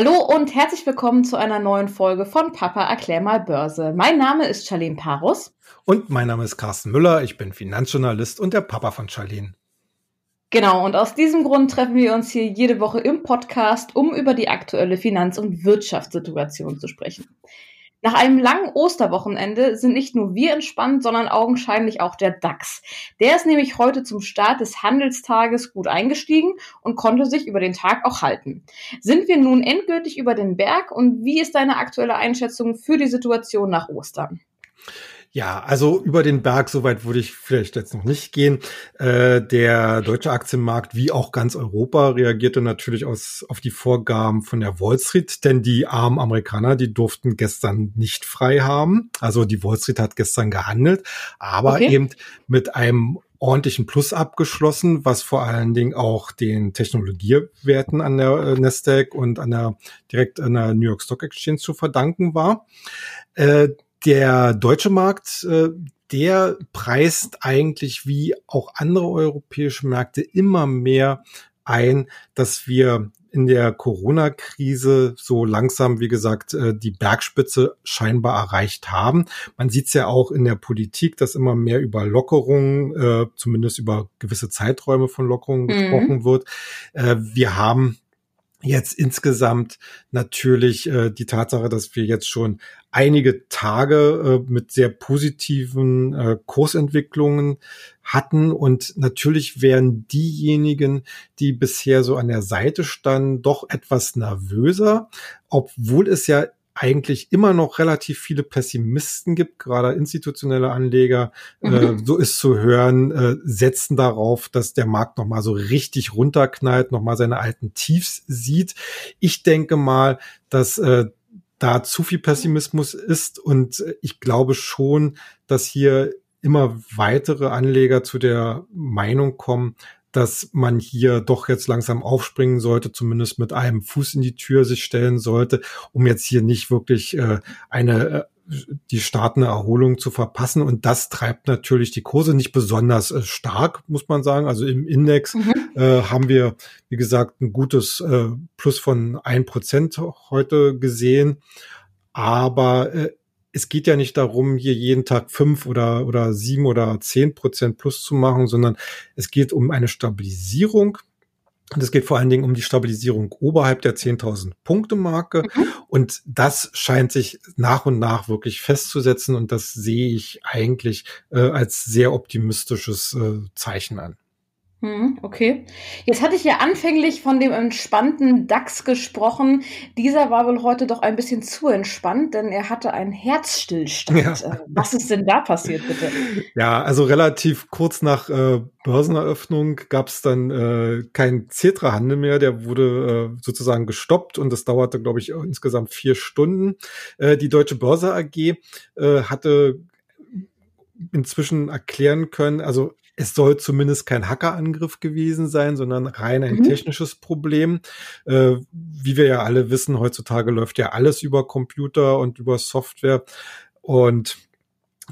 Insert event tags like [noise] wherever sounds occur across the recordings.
Hallo und herzlich willkommen zu einer neuen Folge von Papa erklär mal Börse. Mein Name ist Charlene Parus. Und mein Name ist Carsten Müller. Ich bin Finanzjournalist und der Papa von Charlene. Genau, und aus diesem Grund treffen wir uns hier jede Woche im Podcast, um über die aktuelle Finanz- und Wirtschaftssituation zu sprechen. Nach einem langen Osterwochenende sind nicht nur wir entspannt, sondern augenscheinlich auch der DAX. Der ist nämlich heute zum Start des Handelstages gut eingestiegen und konnte sich über den Tag auch halten. Sind wir nun endgültig über den Berg und wie ist deine aktuelle Einschätzung für die Situation nach Ostern? Ja, also über den Berg, soweit würde ich vielleicht jetzt noch nicht gehen. Äh, der deutsche Aktienmarkt, wie auch ganz Europa, reagierte natürlich aus, auf die Vorgaben von der Wall Street, denn die armen Amerikaner, die durften gestern nicht frei haben. Also die Wall Street hat gestern gehandelt, aber okay. eben mit einem ordentlichen Plus abgeschlossen, was vor allen Dingen auch den Technologiewerten an der äh, Nasdaq und an der direkt an der New York Stock Exchange zu verdanken war. Äh, der deutsche Markt, äh, der preist eigentlich wie auch andere europäische Märkte immer mehr ein, dass wir in der Corona-Krise so langsam, wie gesagt, äh, die Bergspitze scheinbar erreicht haben. Man sieht es ja auch in der Politik, dass immer mehr über Lockerungen, äh, zumindest über gewisse Zeiträume von Lockerungen mhm. gesprochen wird. Wir haben jetzt insgesamt natürlich äh, die Tatsache, dass wir jetzt schon einige Tage äh, mit sehr positiven äh, Kursentwicklungen hatten. Und natürlich wären diejenigen, die bisher so an der Seite standen, doch etwas nervöser, obwohl es ja eigentlich immer noch relativ viele Pessimisten gibt, gerade institutionelle Anleger, äh, mhm. äh, so ist zu hören, äh, setzen darauf, dass der Markt nochmal so richtig runterknallt, nochmal seine alten Tiefs sieht. Ich denke mal, dass äh, da zu viel Pessimismus ist und ich glaube schon, dass hier immer weitere Anleger zu der Meinung kommen, dass man hier doch jetzt langsam aufspringen sollte, zumindest mit einem Fuß in die Tür sich stellen sollte, um jetzt hier nicht wirklich äh, eine äh, die startende Erholung zu verpassen. Und das treibt natürlich die Kurse nicht besonders äh, stark, muss man sagen. Also im Index mhm. äh, haben wir, wie gesagt, ein gutes äh, Plus von ein Prozent heute gesehen. Aber äh, es geht ja nicht darum, hier jeden Tag fünf oder, oder sieben oder zehn Prozent plus zu machen, sondern es geht um eine Stabilisierung. Und es geht vor allen Dingen um die Stabilisierung oberhalb der 10.000 Punkte Marke. Mhm. Und das scheint sich nach und nach wirklich festzusetzen. Und das sehe ich eigentlich äh, als sehr optimistisches äh, Zeichen an. Hm, okay. Jetzt hatte ich ja anfänglich von dem entspannten DAX gesprochen. Dieser war wohl heute doch ein bisschen zu entspannt, denn er hatte einen Herzstillstand. [laughs] Ja. Äh, was ist denn da passiert, bitte? Ja, also relativ kurz nach äh, Börseneröffnung gab es dann äh, keinen Cetra-Handel mehr. Der wurde äh, sozusagen gestoppt und das dauerte, glaube ich, insgesamt vier Stunden. Äh, die Deutsche Börse AG äh, hatte inzwischen erklären können, also es soll zumindest kein Hackerangriff gewesen sein, sondern rein ein mhm. technisches Problem. Äh, wie wir ja alle wissen, heutzutage läuft ja alles über Computer und über Software. Und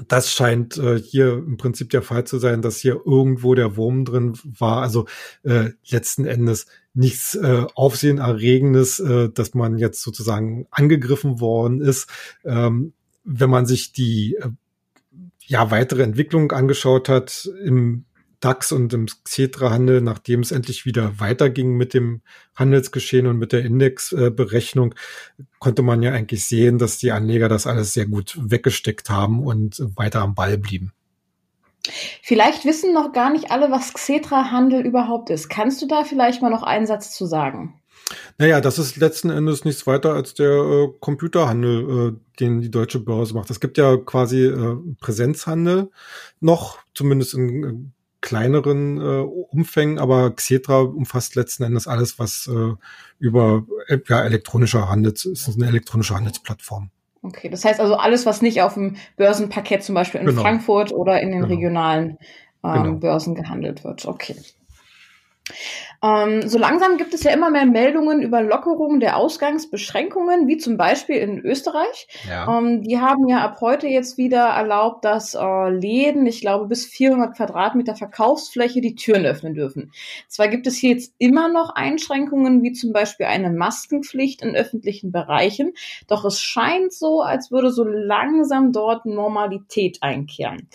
das scheint äh, hier im Prinzip der Fall zu sein, dass hier irgendwo der Wurm drin war. Also äh, letzten Endes nichts äh, Aufsehenerregendes, äh, dass man jetzt sozusagen angegriffen worden ist. Ähm, wenn man sich die äh, ja, weitere Entwicklung angeschaut hat im DAX und im Xetra-Handel, nachdem es endlich wieder weiterging mit dem Handelsgeschehen und mit der Indexberechnung, konnte man ja eigentlich sehen, dass die Anleger das alles sehr gut weggesteckt haben und weiter am Ball blieben. Vielleicht wissen noch gar nicht alle, was Xetra-Handel überhaupt ist. Kannst du da vielleicht mal noch einen Satz zu sagen? Naja, das ist letzten Endes nichts weiter als der äh, Computerhandel, äh, den die deutsche Börse macht. Es gibt ja quasi äh, Präsenzhandel noch, zumindest in äh, kleineren äh, Umfängen, aber Xetra umfasst letzten Endes alles, was äh, über ja, elektronischer Handel ist, ist eine elektronische Handelsplattform. Okay, das heißt also alles, was nicht auf dem Börsenparkett zum Beispiel in genau. Frankfurt oder in den genau. regionalen ähm, genau. Börsen gehandelt wird. Okay. Ähm, so langsam gibt es ja immer mehr Meldungen über Lockerungen der Ausgangsbeschränkungen, wie zum Beispiel in Österreich. Ja. Ähm, die haben ja ab heute jetzt wieder erlaubt, dass äh, Läden, ich glaube, bis 400 Quadratmeter Verkaufsfläche die Türen öffnen dürfen. Zwar gibt es hier jetzt immer noch Einschränkungen, wie zum Beispiel eine Maskenpflicht in öffentlichen Bereichen, doch es scheint so, als würde so langsam dort Normalität einkehren.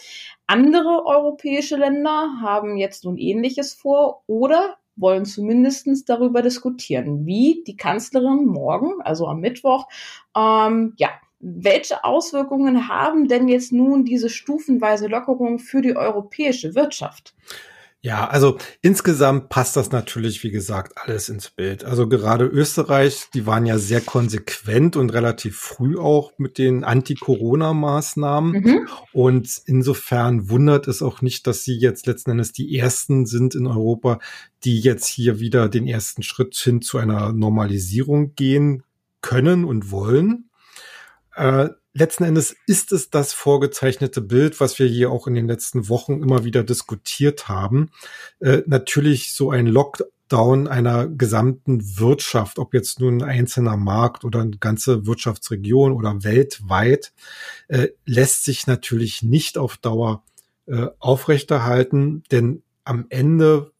Andere europäische Länder haben jetzt nun Ähnliches vor oder wollen zumindest darüber diskutieren, wie die Kanzlerin morgen, also am Mittwoch, ähm, ja, welche Auswirkungen haben denn jetzt nun diese stufenweise Lockerung für die europäische Wirtschaft? Ja, also insgesamt passt das natürlich, wie gesagt, alles ins Bild. Also gerade Österreich, die waren ja sehr konsequent und relativ früh auch mit den Anti-Corona-Maßnahmen. Mhm. Und insofern wundert es auch nicht, dass sie jetzt letzten Endes die ersten sind in Europa, die jetzt hier wieder den ersten Schritt hin zu einer Normalisierung gehen können und wollen. Äh, letzten Endes ist es das vorgezeichnete Bild, was wir hier auch in den letzten Wochen immer wieder diskutiert haben. Äh, natürlich so ein Lockdown einer gesamten Wirtschaft, ob jetzt nun ein einzelner Markt oder eine ganze Wirtschaftsregion oder weltweit, äh, lässt sich natürlich nicht auf Dauer äh, aufrechterhalten, denn am Ende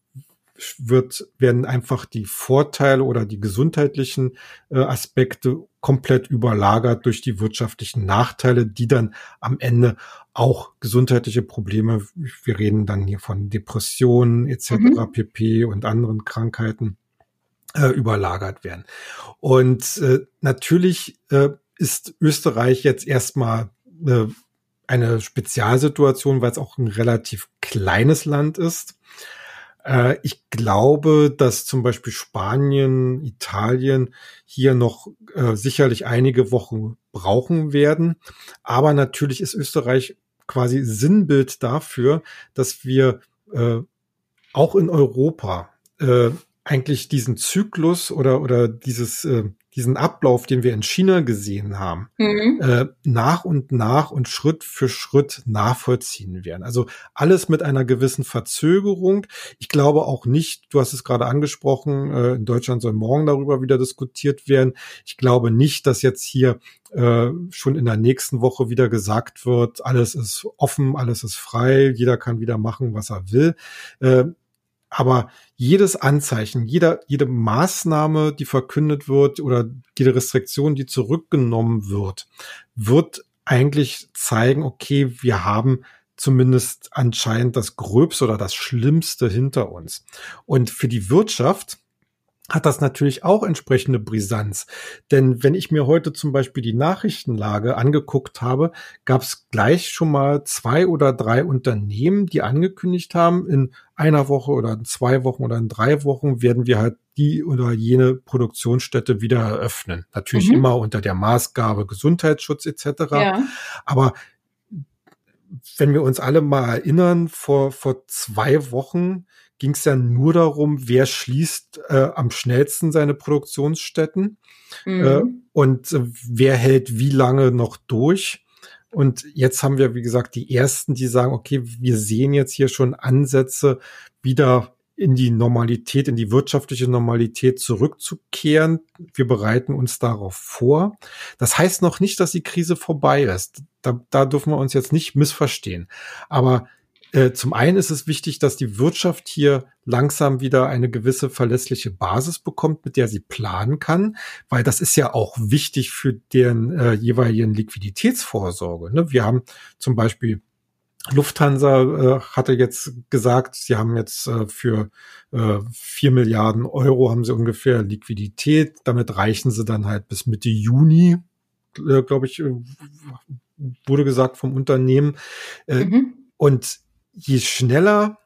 wird, werden einfach die Vorteile oder die gesundheitlichen äh, Aspekte komplett überlagert durch die wirtschaftlichen Nachteile, die dann am Ende auch gesundheitliche Probleme, wir reden dann hier von Depressionen etc. Mhm. pp und anderen Krankheiten äh, überlagert werden. Und äh, natürlich äh, ist Österreich jetzt erstmal äh, eine Spezialsituation, weil es auch ein relativ kleines Land ist. Äh, ich glaube, dass zum Beispiel Spanien, Italien hier noch äh, sicherlich einige Wochen brauchen werden. Aber natürlich ist Österreich quasi Sinnbild dafür, dass wir äh, auch in Europa äh, eigentlich diesen Zyklus oder, oder dieses, äh, diesen Ablauf, den wir in China gesehen haben, mhm. äh, nach und nach und Schritt für Schritt nachvollziehen werden. Also alles mit einer gewissen Verzögerung. Ich glaube auch nicht, du hast es gerade angesprochen, äh, in Deutschland soll morgen darüber wieder diskutiert werden. Ich glaube nicht, dass jetzt hier äh, schon in der nächsten Woche wieder gesagt wird, alles ist offen, alles ist frei, jeder kann wieder machen, was er will. Aber jedes Anzeichen, jeder, jede Maßnahme, die verkündet wird oder jede Restriktion, die zurückgenommen wird, wird eigentlich zeigen, okay, wir haben zumindest anscheinend das Gröbste oder das Schlimmste hinter uns. Und für die Wirtschaft hat das natürlich auch entsprechende Brisanz. Denn wenn ich mir heute zum Beispiel die Nachrichtenlage angeguckt habe, gab es gleich schon mal zwei oder drei Unternehmen, die angekündigt haben, in einer Woche oder in zwei Wochen oder in drei Wochen werden wir halt die oder jene Produktionsstätte wieder eröffnen. Natürlich mhm. immer unter der Maßgabe Gesundheitsschutz etc. Ja. Aber wenn wir uns alle mal erinnern, vor, vor zwei Wochen ging es ja nur darum, wer schließt äh, am schnellsten seine Produktionsstätten mhm. äh, und äh, wer hält wie lange noch durch. Und jetzt haben wir, wie gesagt, die ersten, die sagen, okay, wir sehen jetzt hier schon Ansätze, wieder in die Normalität, in die wirtschaftliche Normalität zurückzukehren. Wir bereiten uns darauf vor. Das heißt noch nicht, dass die Krise vorbei ist. Da, da dürfen wir uns jetzt nicht missverstehen. Aber äh, zum einen ist es wichtig, dass die Wirtschaft hier langsam wieder eine gewisse verlässliche Basis bekommt, mit der sie planen kann, weil das ist ja auch wichtig für deren äh, jeweiligen Liquiditätsvorsorge. Ne? Wir haben zum Beispiel Lufthansa äh, hatte jetzt gesagt, sie haben jetzt äh, für äh, 4 Milliarden Euro haben sie ungefähr Liquidität. Damit reichen sie dann halt bis Mitte Juni, äh, glaube ich, äh, wurde gesagt vom Unternehmen. Äh, mhm. Und je schneller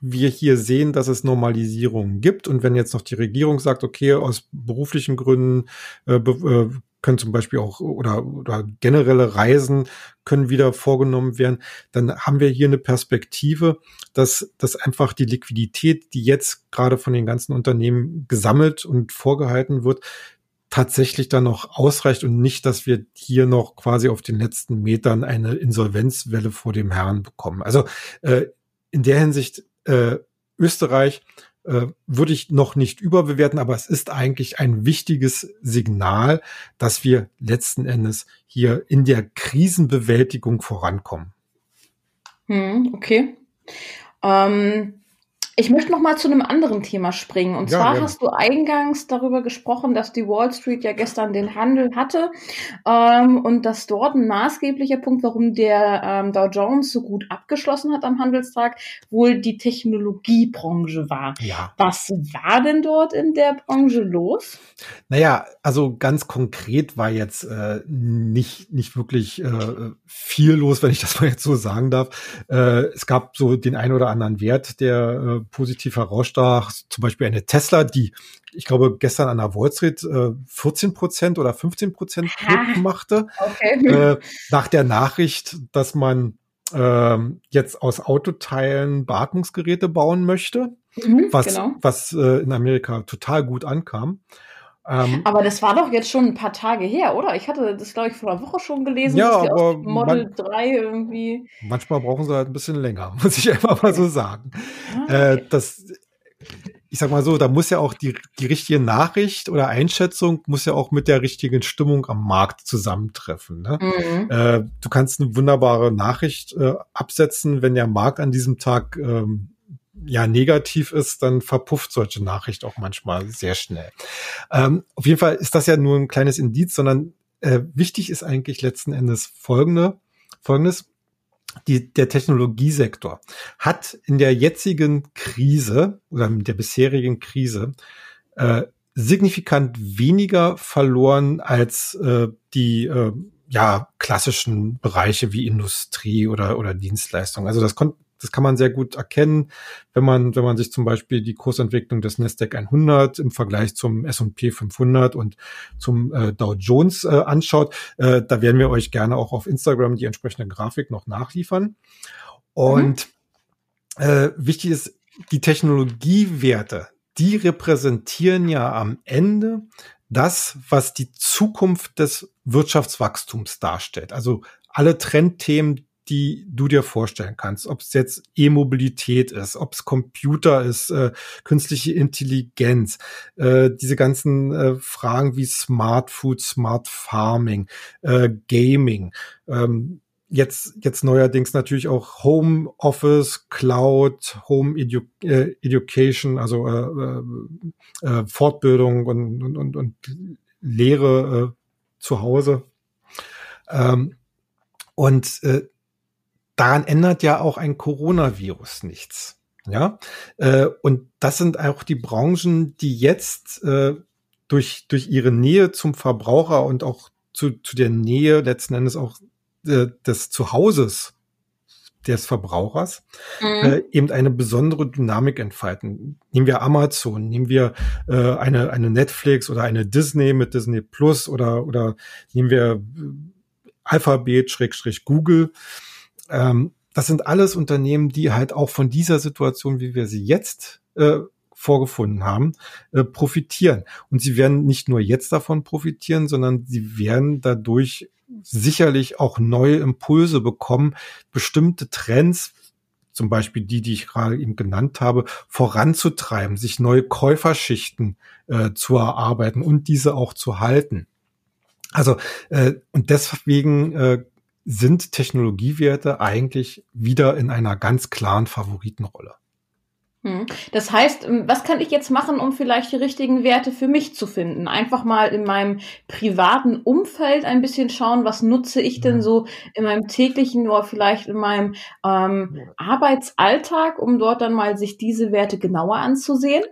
wir hier sehen, dass es Normalisierungen gibt und wenn jetzt noch die Regierung sagt, okay, aus beruflichen Gründen äh, äh, können zum Beispiel auch oder, oder generelle Reisen können wieder vorgenommen werden, dann haben wir hier eine Perspektive, dass, dass einfach die Liquidität, die jetzt gerade von den ganzen Unternehmen gesammelt und vorgehalten wird, tatsächlich dann noch ausreicht und nicht, dass wir hier noch quasi auf den letzten Metern eine Insolvenzwelle vor dem Herrn bekommen. Also äh, in der Hinsicht äh, Österreich äh, würde ich noch nicht überbewerten, aber es ist eigentlich ein wichtiges Signal, dass wir letzten Endes hier in der Krisenbewältigung vorankommen. Hm, okay. Ähm, ich möchte noch mal zu einem anderen Thema springen. Und ja, zwar ja. hast du eingangs darüber gesprochen, dass die Wall Street ja gestern den Handel hatte ähm, und dass dort ein maßgeblicher Punkt, warum der ähm, Dow Jones so gut abgeschlossen hat am Handelstag, wohl die Technologiebranche war. Ja. Was war denn dort in der Branche los? Naja, also ganz konkret war jetzt äh, nicht, nicht wirklich äh, viel los, wenn ich das mal jetzt so sagen darf. Äh, es gab so den ein oder anderen Wert, der äh, positiv herausstach, zum Beispiel eine Tesla, die, ich glaube, gestern an der Wall Street äh, 14 Prozent oder 15 Prozent machte. Okay. Äh, nach der Nachricht, dass man äh, jetzt aus Autoteilen Beatmungsgeräte bauen möchte, mhm, was, genau. was äh, in Amerika total gut ankam. Ähm, aber das war doch jetzt schon ein paar Tage her, oder? Ich hatte das, glaube ich, vor einer Woche schon gelesen, ja, dass die aber Model man, 3 irgendwie. Manchmal brauchen sie halt ein bisschen länger, [laughs] muss ich einfach mal so sagen. Ah, okay. äh, das, ich sag mal so, da muss ja auch die, die richtige Nachricht oder Einschätzung muss ja auch mit der richtigen Stimmung am Markt zusammentreffen. Ne? Mhm. Äh, du kannst eine wunderbare Nachricht äh, absetzen, wenn der Markt an diesem Tag ähm, ja negativ ist, dann verpufft solche Nachricht auch manchmal sehr schnell. Ähm, auf jeden Fall ist das ja nur ein kleines Indiz, sondern äh, wichtig ist eigentlich letzten Endes folgende, folgendes. Die, der Technologiesektor hat in der jetzigen Krise oder in der bisherigen Krise äh, signifikant weniger verloren als äh, die äh, ja klassischen Bereiche wie Industrie oder oder Dienstleistung. Also das konnte das kann man sehr gut erkennen, wenn man, wenn man sich zum Beispiel die Kursentwicklung des Nasdaq 100 im Vergleich zum S&P 500 und zum äh, Dow Jones äh, anschaut. Äh, da werden wir euch gerne auch auf Instagram die entsprechende Grafik noch nachliefern. Und mhm. äh, wichtig ist, die Technologiewerte, die repräsentieren ja am Ende das, was die Zukunft des Wirtschaftswachstums darstellt. Also alle Trendthemen, die du dir vorstellen kannst. Ob es jetzt E-Mobilität ist, ob es Computer ist, äh, künstliche Intelligenz, äh, diese ganzen äh, Fragen wie Smart Food, Smart Farming, äh, Gaming. Ähm, jetzt, jetzt neuerdings natürlich auch Home Office, Cloud, Home Edu äh, Education, also äh, äh, äh Fortbildung und, und, und, und Lehre äh, zu Hause. Ähm, und äh, daran ändert ja auch ein Coronavirus nichts. Ja, äh, und das sind auch die Branchen, die jetzt äh, durch, durch ihre Nähe zum Verbraucher und auch zu, zu der Nähe letzten Endes auch äh, des Zuhauses des Verbrauchers mhm. äh, eben eine besondere Dynamik entfalten. Nehmen wir Amazon, nehmen wir äh, eine, eine Netflix oder eine Disney mit Disney Plus oder, oder nehmen wir äh, Alphabet, Schrägstrich Google. Ähm, das sind alles Unternehmen, die halt auch von dieser Situation, wie wir sie jetzt äh, vorgefunden haben, äh, profitieren. Und sie werden nicht nur jetzt davon profitieren, sondern sie werden dadurch sicherlich auch neue Impulse bekommen, bestimmte Trends, zum Beispiel die, die ich gerade eben genannt habe, voranzutreiben, sich neue Käuferschichten äh, zu erarbeiten und diese auch zu halten. Also äh, und deswegen äh, sind Technologiewerte eigentlich wieder in einer ganz klaren Favoritenrolle. Hm. Das heißt, ähm, was kann ich jetzt machen, um vielleicht die richtigen Werte für mich zu finden? Einfach mal in meinem privaten Umfeld ein bisschen schauen, was nutze ich denn so in meinem täglichen oder vielleicht in meinem ähm, Arbeitsalltag, um dort dann mal sich diese Werte genauer anzusehen?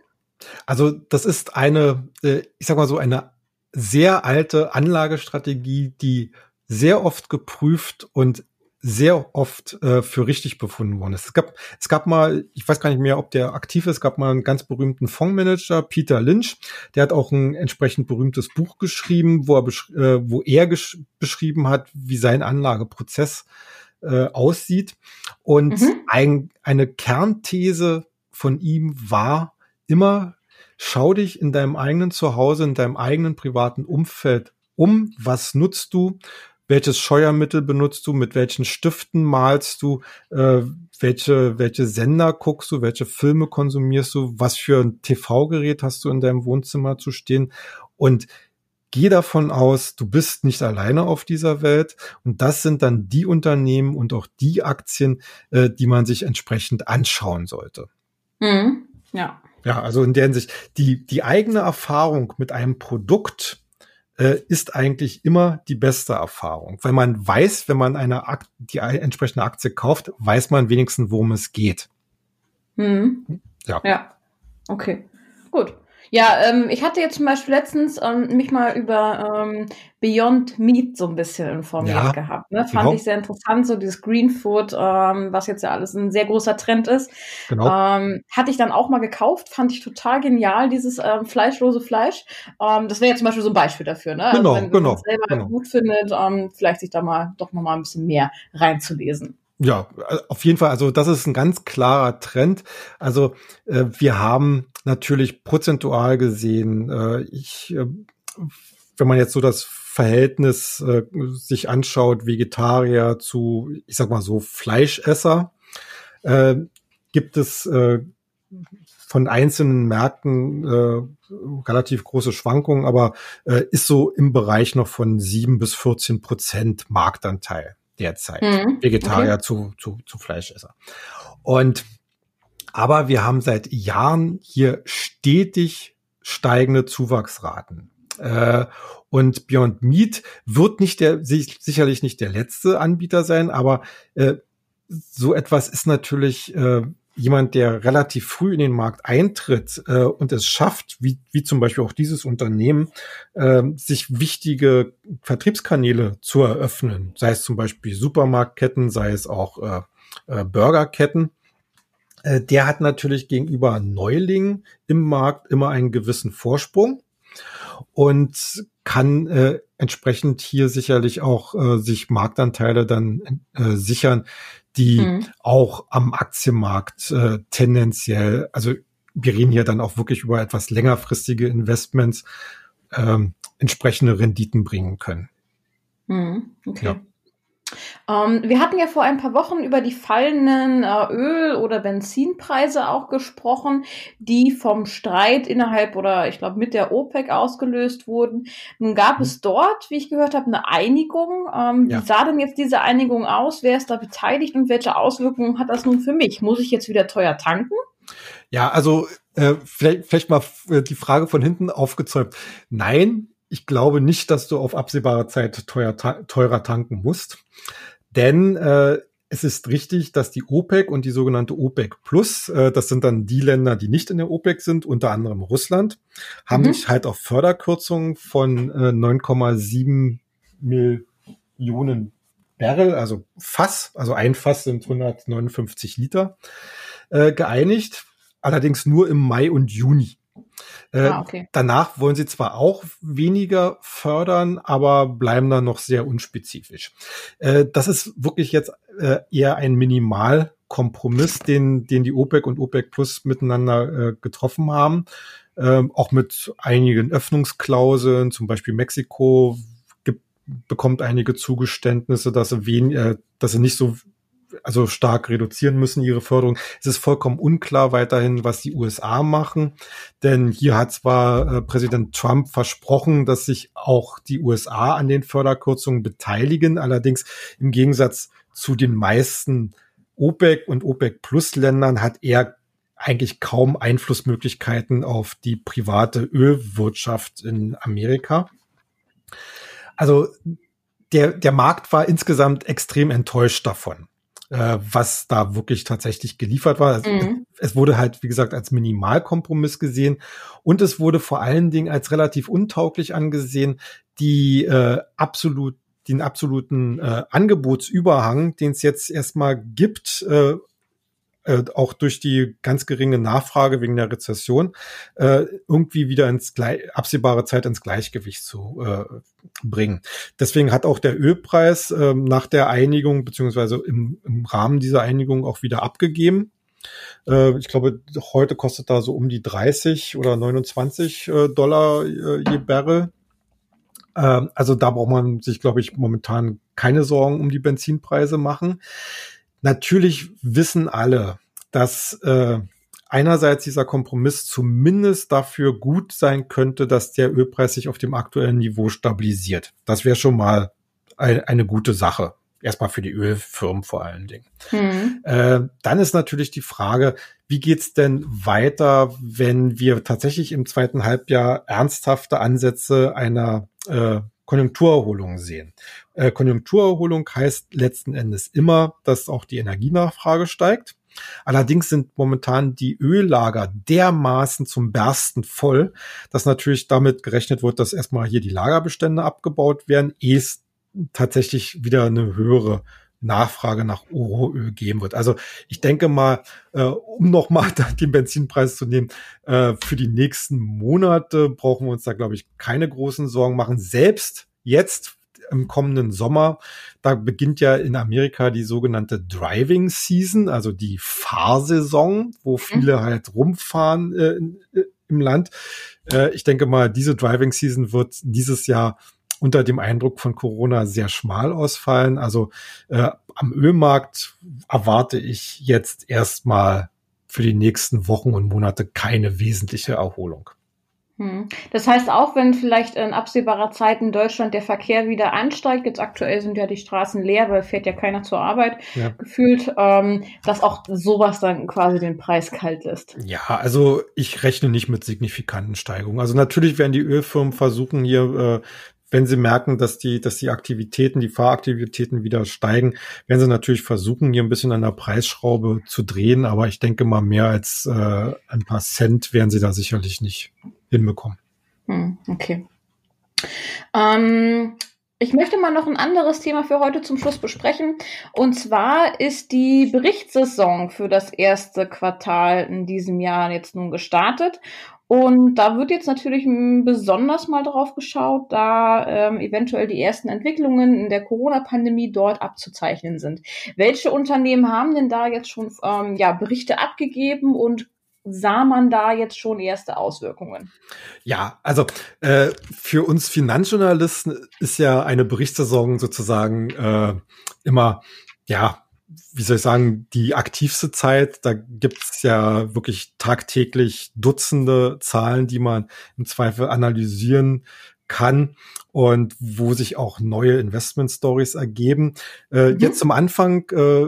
Also das ist eine, äh, ich sag mal so, eine sehr alte Anlagestrategie, die sehr oft geprüft und sehr oft äh, für richtig befunden worden ist. Es gab, es gab mal, ich weiß gar nicht mehr, ob der aktiv ist, es gab mal einen ganz berühmten Fondsmanager, Peter Lynch, der hat auch ein entsprechend berühmtes Buch geschrieben, wo er, besch äh, wo er beschrieben hat, wie sein Anlageprozess äh, aussieht. Und mhm. ein, eine Kernthese von ihm war immer, schau dich in deinem eigenen Zuhause, in deinem eigenen privaten Umfeld um, was nutzt du, welches Scheuermittel benutzt du, mit welchen Stiften malst du, äh, welche, welche Sender guckst du, welche Filme konsumierst du, was für ein TV-Gerät hast du in deinem Wohnzimmer zu stehen und geh davon aus, du bist nicht alleine auf dieser Welt und das sind dann die Unternehmen und auch die Aktien, äh, die man sich entsprechend anschauen sollte. Mhm. Ja. Ja, also in der Hinsicht, die, die eigene Erfahrung mit einem Produkt äh, ist eigentlich immer die beste Erfahrung. Weil man weiß, wenn man eine Akt, die entsprechende Aktie kauft, weiß man wenigstens, worum es geht. Mhm. Ja. Ja. Okay. Gut. Ja, ähm, ich hatte jetzt zum Beispiel letztens ähm, mich mal über ähm, Beyond Meat so ein bisschen informiert ja, gehabt. Ne? Fand genau. ich sehr interessant, so dieses Green Food, ähm, was jetzt ja alles ein sehr großer Trend ist. Genau. Ähm, hatte ich dann auch mal gekauft, fand ich total genial, dieses ähm, fleischlose Fleisch. Das wäre jetzt zum Beispiel so ein Beispiel dafür, ne? Also genau, also wenn, genau, man es selber genau. gut findet, vielleicht sich da mal doch noch mal ein bisschen mehr reinzulesen. Ja, auf jeden Fall. Also das ist ein ganz klarer Trend. Also äh, wir haben natürlich prozentual gesehen, äh, ich, äh, wenn man jetzt so das Verhältnis äh, sich anschaut, Vegetarier zu, ich sag mal so, Fleischesser, äh, gibt es äh, von einzelnen Märkten äh, relativ große Schwankungen, aber äh, ist so im Bereich noch von sieben bis 14 Prozent Marktanteil derzeit. Mhm. Vegetarier okay. zu, zu, zu Fleischesser. Und aber wir haben seit Jahren hier stetig steigende Zuwachsraten. Äh, und Beyond Meat wird nicht der, sicherlich nicht der letzte Anbieter sein, aber äh, so etwas ist natürlich äh, jemand, der relativ früh in den Markt eintritt und es schafft, wie, wie zum Beispiel auch dieses Unternehmen, sich wichtige Vertriebskanäle zu eröffnen, sei es zum Beispiel Supermarktketten, sei es auch Burgerketten, der hat natürlich gegenüber Neulingen im Markt immer einen gewissen Vorsprung und kann äh, entsprechend hier sicherlich auch äh, sich Marktanteile dann äh, sichern, die mhm. auch am Aktienmarkt äh, tendenziell, also wir reden hier dann auch wirklich über etwas längerfristige Investments, ähm, entsprechende Renditen bringen können. Mhm. Okay. Ja. Ähm, wir hatten ja vor ein paar Wochen über die fallenden äh, Öl- oder Benzinpreise auch gesprochen, die vom Streit innerhalb oder ich glaube mit der OPEC ausgelöst wurden. Nun gab mhm. es dort, wie ich gehört habe, eine Einigung. Ähm, ja. Wie sah denn jetzt diese Einigung aus? Wer ist da beteiligt und welche Auswirkungen hat das nun für mich? Muss ich jetzt wieder teuer tanken? Ja, also äh, vielleicht, vielleicht mal äh, die Frage von hinten aufgezäumt. Nein, ich glaube nicht, dass du auf absehbare Zeit teuer, teurer tanken musst. Denn äh, es ist richtig, dass die OPEC und die sogenannte OPEC Plus, äh, das sind dann die Länder, die nicht in der OPEC sind, unter anderem Russland, haben mhm. sich halt auf Förderkürzungen von äh, 9,7 Millionen Barrel, also Fass, also ein Fass sind 159 Liter, äh, geeinigt. Allerdings nur im Mai und Juni. Äh, ah, okay. Danach wollen sie zwar auch weniger fördern, aber bleiben dann noch sehr unspezifisch. Äh, das ist wirklich jetzt äh, eher ein Minimalkompromiss, den, den die OPEC und OPEC Plus miteinander äh, getroffen haben. Ähm, auch mit einigen Öffnungsklauseln, zum Beispiel Mexiko gibt, bekommt einige Zugeständnisse, dass sie, wen, äh, dass sie nicht so also stark reduzieren müssen, ihre Förderung. Es ist vollkommen unklar weiterhin, was die USA machen. Denn hier hat zwar äh, Präsident Trump versprochen, dass sich auch die USA an den Förderkürzungen beteiligen. Allerdings im Gegensatz zu den meisten OPEC und OPEC Plus Ländern hat er eigentlich kaum Einflussmöglichkeiten auf die private Ölwirtschaft in Amerika. Also der, der Markt war insgesamt extrem enttäuscht davon äh, was da wirklich tatsächlich geliefert war. Mhm. Es wurde halt, wie gesagt, als Minimalkompromiss gesehen und es wurde vor allen Dingen als relativ untauglich angesehen, die äh, absolut den absoluten äh, Angebotsüberhang, den es jetzt erstmal gibt, äh, äh, auch durch die ganz geringe Nachfrage wegen der Rezession, äh, irgendwie wieder ins absehbare Zeit ins Gleichgewicht zu äh, bringen. Deswegen hat auch der Ölpreis äh, nach der Einigung beziehungsweise im, im Rahmen dieser Einigung auch wieder abgegeben. Äh, ich glaube, heute kostet da so um die 30 oder 29 äh, Dollar äh, je Barrel. Ähm, also da braucht man sich, glaube ich, momentan keine Sorgen um die Benzinpreise machen. Natürlich wissen alle, dass äh, einerseits dieser Kompromiss zumindest dafür gut sein könnte, dass der Ölpreis sich auf dem aktuellen Niveau stabilisiert. Das wäre schon mal ein, eine gute Sache. Erstmal für die Ölfirmen vor allen Dingen. Mhm. Äh, dann ist natürlich die Frage, wie geht's denn weiter, wenn wir tatsächlich im zweiten Halbjahr ernsthafte Ansätze einer äh, Konjunkturerholung sehen? Äh, Konjunkturerholung heißt letzten Endes immer, dass auch die Energienachfrage steigt. Allerdings sind momentan die Öllager dermaßen zum Bersten voll, dass natürlich damit gerechnet wird, dass erstmal hier die Lagerbestände abgebaut werden, ehe es tatsächlich wieder eine höhere Nachfrage nach Rohöl geben wird. Also ich denke mal, äh, um nochmal [laughs] den Benzinpreis zu nehmen, äh, für die nächsten Monate brauchen wir uns da, glaube ich, keine großen Sorgen machen. Selbst jetzt im kommenden Sommer, da beginnt ja in Amerika die sogenannte Driving Season, also die Fahrsaison, wo mhm. viele halt rumfahren äh, im Land. Äh, ich denke mal, diese Driving Season wird dieses Jahr unter dem Eindruck von Corona sehr schmal ausfallen. Also äh, am Ölmarkt erwarte ich jetzt erstmal für die nächsten Wochen und Monate keine wesentliche Erholung. Hm. Das heißt, auch wenn vielleicht in absehbarer Zeit in Deutschland der Verkehr wieder ansteigt, jetzt aktuell sind ja die Straßen leer, weil fährt ja keiner zur Arbeit ja. gefühlt, ähm, dass auch sowas dann quasi den Preis kalt lässt. Ja, also ich rechne nicht mit signifikanten Steigungen. Also natürlich werden die Ölfirmen versuchen, hier äh, wenn sie merken, dass die, dass die Aktivitäten, die Fahraktivitäten wieder steigen, werden sie natürlich versuchen, hier ein bisschen an der Preisschraube zu drehen. Aber ich denke mal, mehr als äh, ein paar Cent werden sie da sicherlich nicht hinbekommen. Hm, okay. Ähm, ich möchte mal noch ein anderes Thema für heute zum Schluss besprechen. Und zwar ist die Berichtssaison für das erste Quartal in diesem Jahr jetzt nun gestartet. Und da wird jetzt natürlich besonders mal drauf geschaut, da ähm, eventuell die ersten Entwicklungen in der Corona-Pandemie dort abzuzeichnen sind. Welche Unternehmen haben denn da jetzt schon ähm, ja, Berichte abgegeben und sah man da jetzt schon erste Auswirkungen? Ja, also äh, für uns Finanzjournalisten ist ja eine Berichtssaison sozusagen äh, immer ja wie soll ich sagen, die aktivste Zeit. Da gibt's ja wirklich tagtäglich Dutzende Zahlen, die man im Zweifel analysieren kann und wo sich auch neue Investment Stories ergeben. Äh, mhm. Jetzt zum Anfang äh,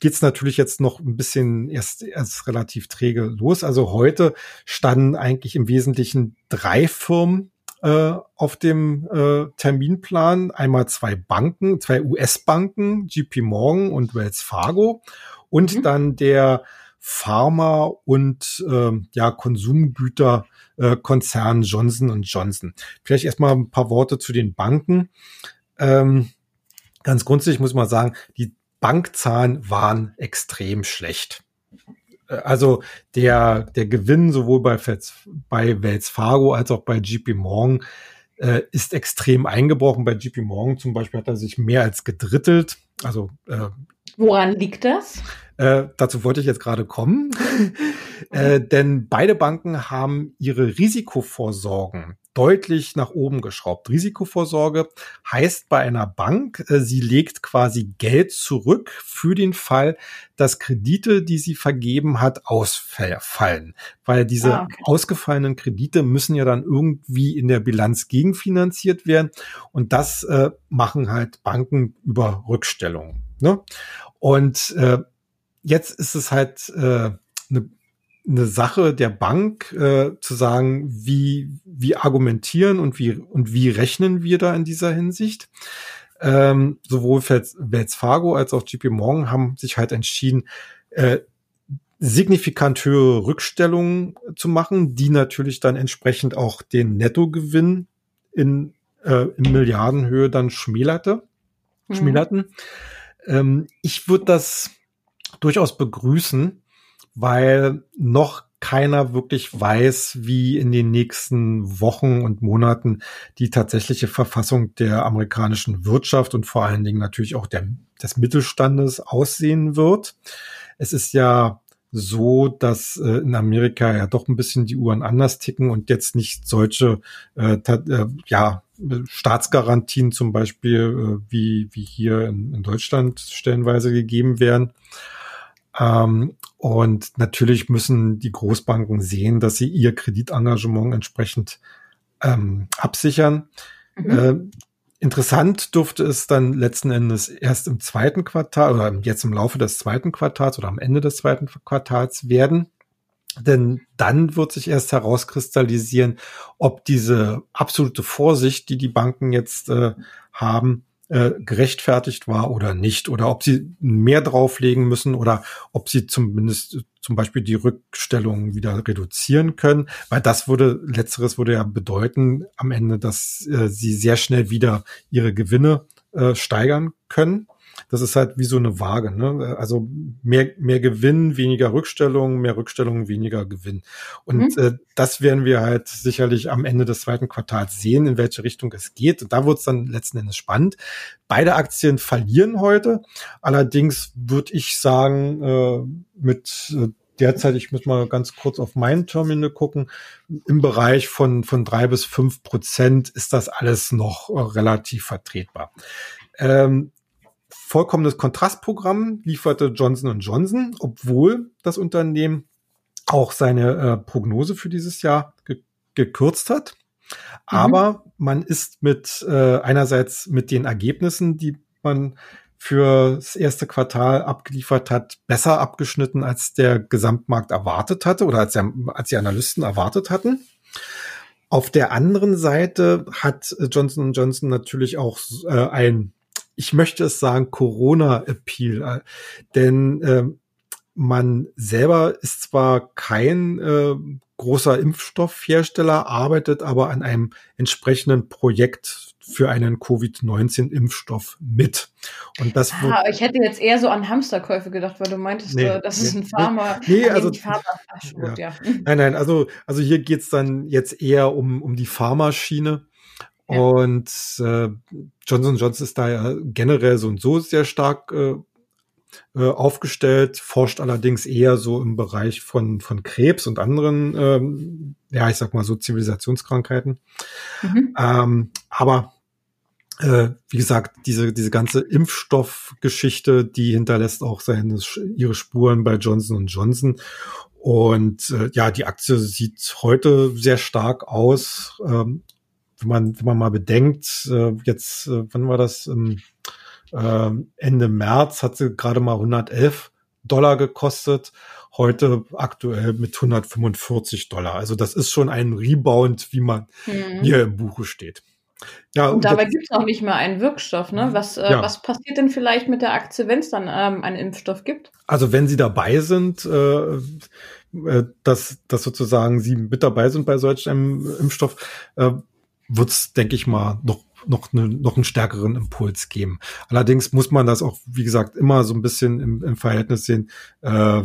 geht's natürlich jetzt noch ein bisschen erst, erst relativ träge los. Also heute standen eigentlich im Wesentlichen drei Firmen äh, auf dem äh, Terminplan. Einmal zwei Banken, zwei US-Banken, JP Morgan und Wells Fargo und mhm. dann der Pharma- und äh, ja, Konsumgüterkonzern Johnson Johnson. Vielleicht erstmal ein paar Worte zu den Banken. Ähm, ganz grundsätzlich muss man sagen, die Bankzahlen waren extrem schlecht. Äh, also der, der Gewinn sowohl bei, bei Wells Fargo als auch bei JP Morgan äh, ist extrem eingebrochen. Bei JP Morgan zum Beispiel hat er sich mehr als gedrittelt. Also äh, Woran liegt das? Äh, dazu wollte ich jetzt gerade kommen. [laughs] äh, denn beide Banken haben ihre Risikovorsorgen deutlich nach oben geschraubt. Risikovorsorge heißt bei einer Bank, äh, sie legt quasi Geld zurück für den Fall, dass Kredite, die sie vergeben hat, ausfallen. Weil diese ah, okay. ausgefallenen Kredite müssen ja dann irgendwie in der Bilanz gegenfinanziert werden. Und das äh, machen halt Banken über Rückstellungen. Ne? Und äh, jetzt ist es halt äh, eine eine Sache der Bank äh, zu sagen, wie, wie argumentieren und wie, und wie rechnen wir da in dieser Hinsicht. Ähm, sowohl Wells Fargo als auch JP Morgan haben sich halt entschieden, äh, signifikant höhere Rückstellungen zu machen, die natürlich dann entsprechend auch den Nettogewinn in, äh, in Milliardenhöhe dann schmälerte, mhm. schmälerten. Ähm, ich würde das durchaus begrüßen, weil noch keiner wirklich weiß, wie in den nächsten Wochen und Monaten die tatsächliche Verfassung der amerikanischen Wirtschaft und vor allen Dingen natürlich auch der, des Mittelstandes aussehen wird. Es ist ja so, dass äh, in Amerika ja doch ein bisschen die Uhren anders ticken und jetzt nicht solche äh, äh, ja Staatsgarantien zum Beispiel, äh, wie, wie hier in, in Deutschland stellenweise gegeben werden. Ähm, und natürlich müssen die Großbanken sehen, dass sie ihr Kreditengagement entsprechend ähm, absichern. Mhm. Äh, interessant durfte es dann letzten Endes erst im zweiten Quartal oder jetzt im Laufe des zweiten Quartals oder am Ende des zweiten Quartals werden. Denn dann wird sich erst herauskristallisieren, ob diese absolute Vorsicht, die die Banken jetzt äh, haben, äh, gerechtfertigt war oder nicht. Oder ob sie mehr drauflegen müssen oder ob sie zumindest zum Beispiel die Rückstellungen wieder reduzieren können, weil das würde, letzteres würde ja bedeuten am Ende, dass äh, sie sehr schnell wieder ihre Gewinne äh, steigern können das ist halt wie so eine Waage. Ne? Also mehr, mehr Gewinn, weniger Rückstellung, mehr Rückstellung, weniger Gewinn. Und mhm. äh, das werden wir halt sicherlich am Ende des zweiten Quartals sehen, in welche Richtung es geht. Und da wird es dann letzten Endes spannend. Beide Aktien verlieren heute. Allerdings würde ich sagen, äh, mit äh, derzeit, ich muss mal ganz kurz auf mein Terminal gucken, im Bereich von, von drei bis fünf Prozent ist das alles noch äh, relativ vertretbar. Ähm, vollkommenes Kontrastprogramm lieferte Johnson Johnson, obwohl das Unternehmen auch seine äh, Prognose für dieses Jahr ge gekürzt hat. Mhm. Aber man ist mit äh, einerseits mit den Ergebnissen, die man für das erste Quartal abgeliefert hat, besser abgeschnitten, als der Gesamtmarkt erwartet hatte oder als, der, als die Analysten erwartet hatten. Auf der anderen Seite hat Johnson Johnson natürlich auch äh, ein ich möchte es sagen, Corona-Appeal. Denn äh, man selber ist zwar kein äh, großer Impfstoffhersteller, arbeitet aber an einem entsprechenden Projekt für einen Covid-19-Impfstoff mit. Und das ah, ich hätte jetzt eher so an Hamsterkäufe gedacht, weil du meintest, nee, äh, das nee, ist ein Pharma. Nee, also, Pharma, gut, ja. ja. Nein, nein, also, also hier geht's dann jetzt eher um, um die Pharmaschiene. Und äh, Johnson Johnson ist da ja generell so und so sehr stark äh, äh, aufgestellt, forscht allerdings eher so im Bereich von, von Krebs und anderen, ähm, ja, ich sag mal so Zivilisationskrankheiten. Mhm. Ähm, aber äh, wie gesagt, diese, diese ganze Impfstoffgeschichte, die hinterlässt auch seine, ihre Spuren bei Johnson Johnson. Und äh, ja, die Aktie sieht heute sehr stark aus. Ähm, wenn man, wenn man mal bedenkt, äh, jetzt, äh, wann war das? Ähm, äh, Ende März hat sie gerade mal 111 Dollar gekostet. Heute aktuell mit 145 Dollar. Also das ist schon ein Rebound, wie man mhm. hier im Buche steht. Ja, und, und dabei gibt es auch nicht mehr einen Wirkstoff. Ne? Was, äh, ja. was passiert denn vielleicht mit der Aktie, wenn es dann ähm, einen Impfstoff gibt? Also wenn Sie dabei sind, äh, äh, dass, dass sozusagen Sie mit dabei sind bei solch einem Impfstoff, äh, wird es, denke ich mal, noch noch, ne, noch einen stärkeren Impuls geben. Allerdings muss man das auch, wie gesagt, immer so ein bisschen im, im Verhältnis sehen, äh,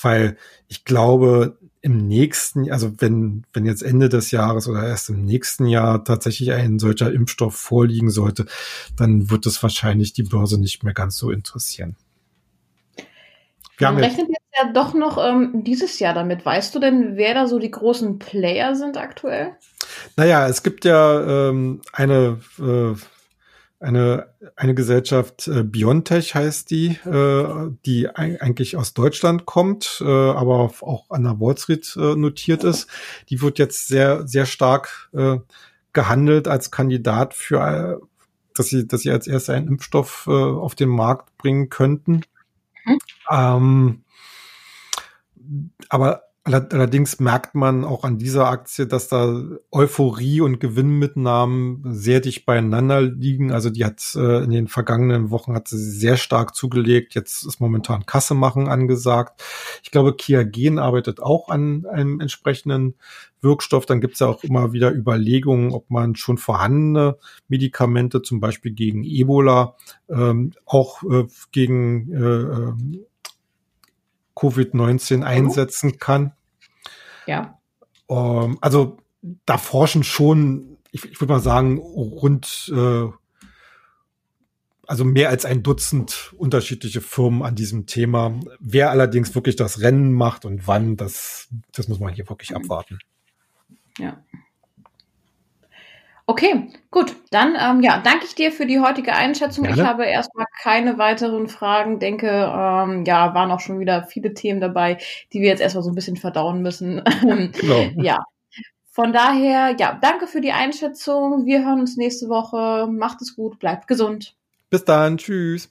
weil ich glaube, im nächsten, also wenn, wenn jetzt Ende des Jahres oder erst im nächsten Jahr tatsächlich ein solcher Impfstoff vorliegen sollte, dann wird es wahrscheinlich die Börse nicht mehr ganz so interessieren. Wir Man rechnet jetzt ja doch noch ähm, dieses Jahr damit. Weißt du denn, wer da so die großen Player sind aktuell? Naja, es gibt ja ähm, eine, äh, eine, eine Gesellschaft, äh, Biontech heißt die, äh, die eigentlich aus Deutschland kommt, äh, aber auch an der Wall Street äh, notiert ist. Die wird jetzt sehr, sehr stark äh, gehandelt als Kandidat für, äh, dass sie, dass sie als erster einen Impfstoff äh, auf den Markt bringen könnten. Mhm. Ähm, aber Allerdings merkt man auch an dieser Aktie, dass da Euphorie und Gewinnmitnahmen sehr dicht beieinander liegen. Also die hat äh, in den vergangenen Wochen hat sie sehr stark zugelegt. Jetzt ist momentan Kasse machen angesagt. Ich glaube, Kiagen arbeitet auch an einem entsprechenden Wirkstoff. Dann gibt es ja auch immer wieder Überlegungen, ob man schon vorhandene Medikamente, zum Beispiel gegen Ebola, ähm, auch äh, gegen äh, ähm, Covid-19 einsetzen kann. Ja. Ähm, also da forschen schon, ich, ich würde mal sagen, rund, äh, also mehr als ein Dutzend unterschiedliche Firmen an diesem Thema. Wer allerdings wirklich das Rennen macht und wann, das, das muss man hier wirklich abwarten. Ja. Okay, gut. Dann ähm, ja, danke ich dir für die heutige Einschätzung. Gerne. Ich habe erstmal keine weiteren Fragen. Denke, ähm, ja, waren auch schon wieder viele Themen dabei, die wir jetzt erstmal so ein bisschen verdauen müssen. [laughs] Genau. ja. Von daher, ja, danke für die Einschätzung. Wir hören uns nächste Woche. Macht es gut, bleibt gesund. Bis dann. Tschüss.